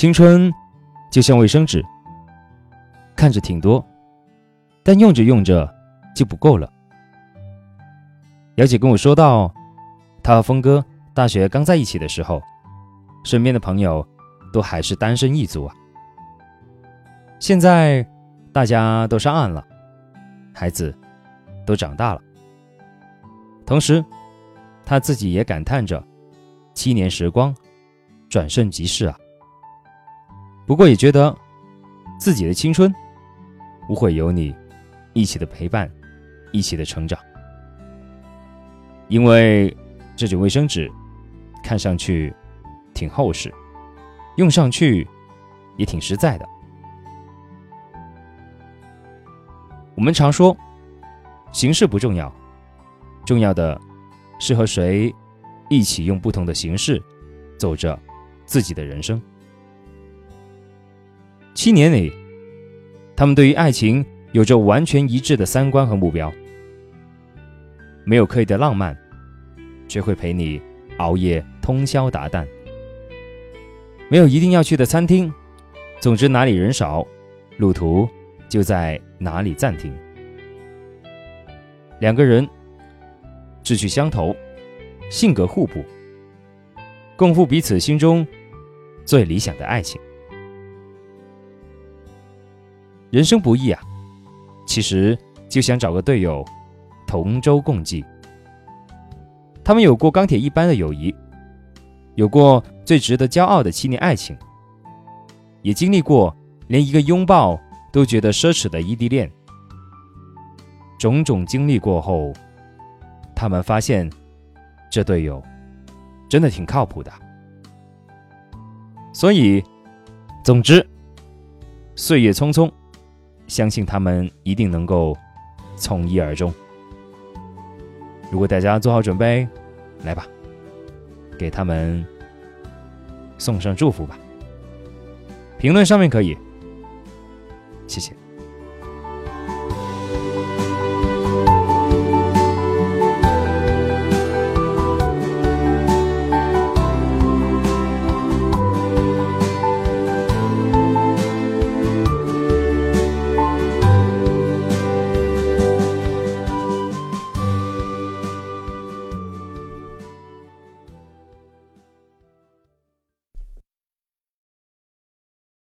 青春就像卫生纸，看着挺多，但用着用着就不够了。姚姐跟我说到，她和峰哥大学刚在一起的时候，身边的朋友都还是单身一族啊。现在大家都上岸了，孩子都长大了。同时，他自己也感叹着：七年时光转瞬即逝啊。不过也觉得自己的青春不会有你一起的陪伴，一起的成长。因为这卷卫生纸看上去挺厚实，用上去也挺实在的。我们常说，形式不重要，重要的是和谁一起用不同的形式走着自己的人生。七年里，他们对于爱情有着完全一致的三观和目标，没有刻意的浪漫，却会陪你熬夜通宵达旦；没有一定要去的餐厅，总之哪里人少，路途就在。哪里暂停？两个人志趣相投，性格互补，共赴彼此心中最理想的爱情。人生不易啊，其实就想找个队友，同舟共济。他们有过钢铁一般的友谊，有过最值得骄傲的七年爱情，也经历过连一个拥抱。都觉得奢侈的异地恋，种种经历过后，他们发现这队友真的挺靠谱的。所以，总之，岁月匆匆，相信他们一定能够从一而终。如果大家做好准备，来吧，给他们送上祝福吧。评论上面可以。谢谢。